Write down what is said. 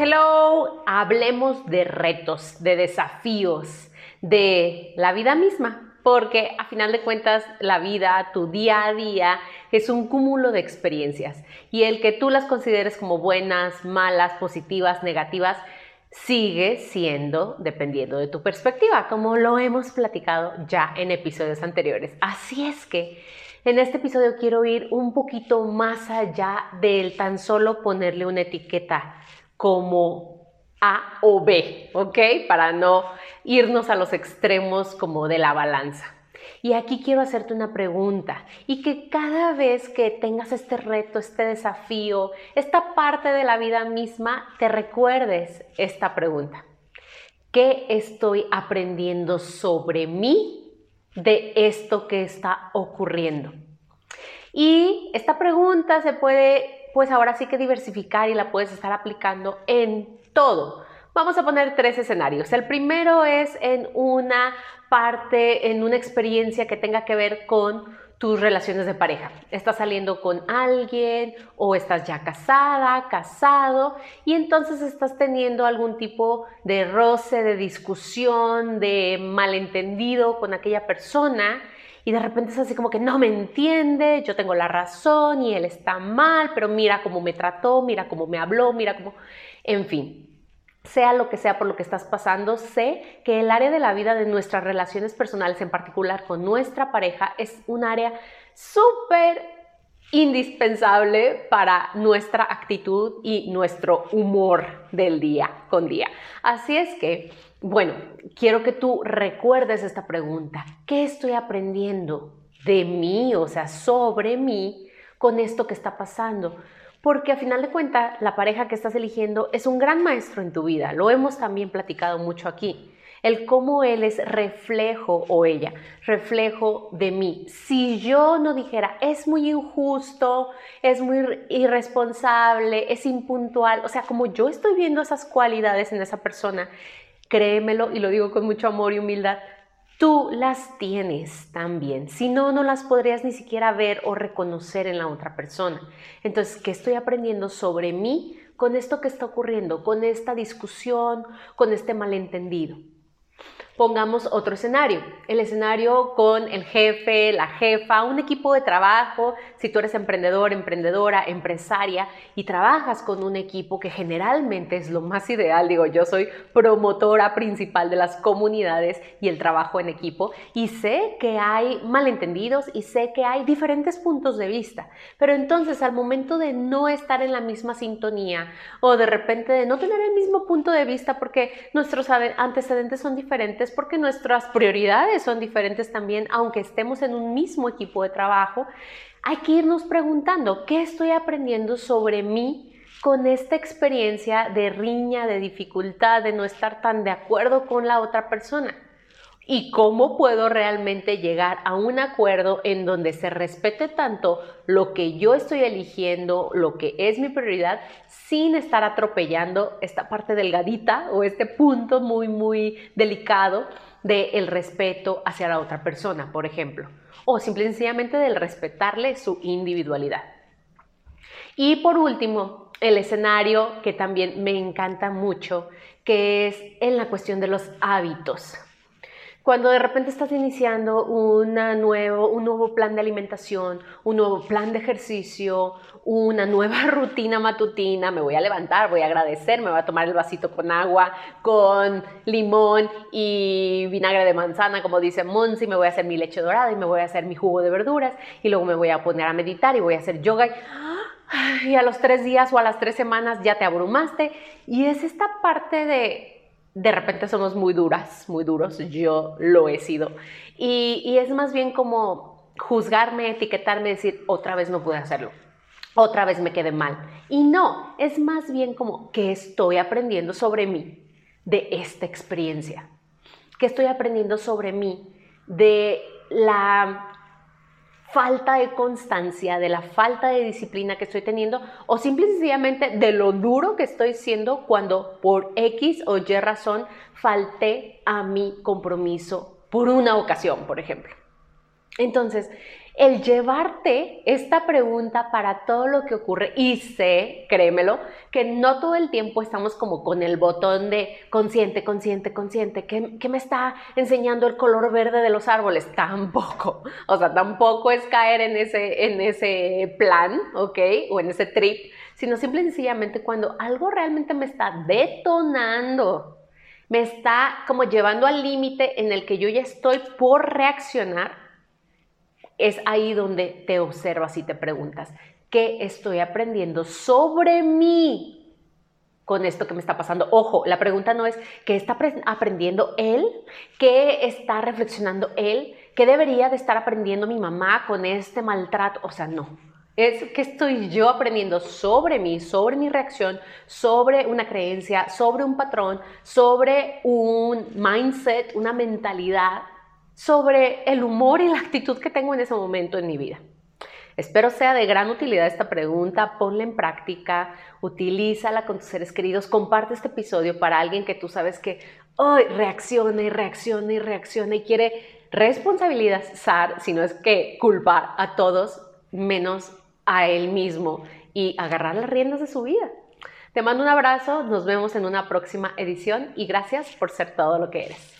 Hello. Hablemos de retos, de desafíos, de la vida misma porque a final de cuentas la vida, tu día a día, es un cúmulo de experiencias y el que tú las consideres como buenas, malas, positivas, negativas, sigue siendo dependiendo de tu perspectiva, como lo hemos platicado ya en episodios anteriores. Así es que en este episodio quiero ir un poquito más allá del tan solo ponerle una etiqueta como a o B, ¿ok? Para no irnos a los extremos como de la balanza. Y aquí quiero hacerte una pregunta y que cada vez que tengas este reto, este desafío, esta parte de la vida misma, te recuerdes esta pregunta. ¿Qué estoy aprendiendo sobre mí de esto que está ocurriendo? Y esta pregunta se puede, pues ahora sí que diversificar y la puedes estar aplicando en todo. Vamos a poner tres escenarios. El primero es en una parte, en una experiencia que tenga que ver con tus relaciones de pareja. Estás saliendo con alguien o estás ya casada, casado y entonces estás teniendo algún tipo de roce, de discusión, de malentendido con aquella persona y de repente es así como que no me entiende, yo tengo la razón y él está mal, pero mira cómo me trató, mira cómo me habló, mira cómo, en fin, sea lo que sea por lo que estás pasando, sé que el área de la vida de nuestras relaciones personales, en particular con nuestra pareja, es un área súper indispensable para nuestra actitud y nuestro humor del día con día. Así es que, bueno, quiero que tú recuerdes esta pregunta. ¿Qué estoy aprendiendo de mí, o sea, sobre mí, con esto que está pasando? porque a final de cuentas la pareja que estás eligiendo es un gran maestro en tu vida. Lo hemos también platicado mucho aquí. El cómo él es reflejo o ella, reflejo de mí. Si yo no dijera, es muy injusto, es muy irresponsable, es impuntual, o sea, como yo estoy viendo esas cualidades en esa persona, créemelo y lo digo con mucho amor y humildad, tú las tienes también. Si no, no las podrías ni siquiera ver o reconocer en la otra persona. Entonces, ¿qué estoy aprendiendo sobre mí con esto que está ocurriendo, con esta discusión, con este malentendido? Pongamos otro escenario, el escenario con el jefe, la jefa, un equipo de trabajo, si tú eres emprendedor, emprendedora, empresaria y trabajas con un equipo que generalmente es lo más ideal, digo, yo soy promotora principal de las comunidades y el trabajo en equipo y sé que hay malentendidos y sé que hay diferentes puntos de vista, pero entonces al momento de no estar en la misma sintonía o de repente de no tener el mismo punto de vista porque nuestros antecedentes son diferentes, porque nuestras prioridades son diferentes también, aunque estemos en un mismo equipo de trabajo. Hay que irnos preguntando, ¿qué estoy aprendiendo sobre mí con esta experiencia de riña, de dificultad, de no estar tan de acuerdo con la otra persona? Y cómo puedo realmente llegar a un acuerdo en donde se respete tanto lo que yo estoy eligiendo, lo que es mi prioridad, sin estar atropellando esta parte delgadita o este punto muy, muy delicado del respeto hacia la otra persona, por ejemplo, o simplemente del respetarle su individualidad. Y por último, el escenario que también me encanta mucho, que es en la cuestión de los hábitos cuando de repente estás iniciando nuevo, un nuevo plan de alimentación, un nuevo plan de ejercicio, una nueva rutina matutina, me voy a levantar, voy a agradecer, me voy a tomar el vasito con agua, con limón y vinagre de manzana, como dice Monsi, me voy a hacer mi leche dorada y me voy a hacer mi jugo de verduras y luego me voy a poner a meditar y voy a hacer yoga. Y, y a los tres días o a las tres semanas ya te abrumaste. Y es esta parte de de repente somos muy duras, muy duros, yo lo he sido. Y, es más bien como juzgarme, etiquetarme, decir, otra vez no pude hacerlo. otra vez me quedé mal. Y no, es más bien como que estoy aprendiendo sobre mí de esta experiencia. Que estoy aprendiendo sobre mí de la falta de constancia, de la falta de disciplina que estoy teniendo o simple y sencillamente de lo duro que estoy siendo cuando por X o Y razón falté a mi compromiso por una ocasión, por ejemplo. Entonces, el llevarte esta pregunta para todo lo que ocurre, y sé, créemelo, que no todo el tiempo estamos como con el botón de consciente, consciente, consciente, ¿qué, me está enseñando el color verde de los árboles? Tampoco, o sea, tampoco es caer en ese, en ese plan, ¿ok? O en ese trip, sino simple y sencillamente cuando algo realmente me está detonando, me está como llevando al límite en el que yo ya estoy por reaccionar, es ahí donde te observas y te preguntas, ¿qué estoy aprendiendo sobre mí con esto que me está pasando? Ojo, la pregunta no es qué está aprendiendo él, qué está reflexionando él, qué debería de estar aprendiendo mi mamá con este maltrato, o sea, no. Es qué estoy yo aprendiendo sobre mí, sobre mi reacción, sobre una creencia, sobre un patrón, sobre un mindset, una mentalidad sobre el humor y la actitud que tengo en ese momento en mi vida. Espero sea de gran utilidad esta pregunta, ponla en práctica, utilízala con tus seres queridos, comparte este episodio para alguien que tú sabes que hoy reacciona y reacciona y reacciona y quiere responsabilizar, si no es que culpar a todos menos a él mismo y agarrar las riendas de su vida. Te mando un abrazo, nos vemos en una próxima edición y gracias por ser todo lo que eres.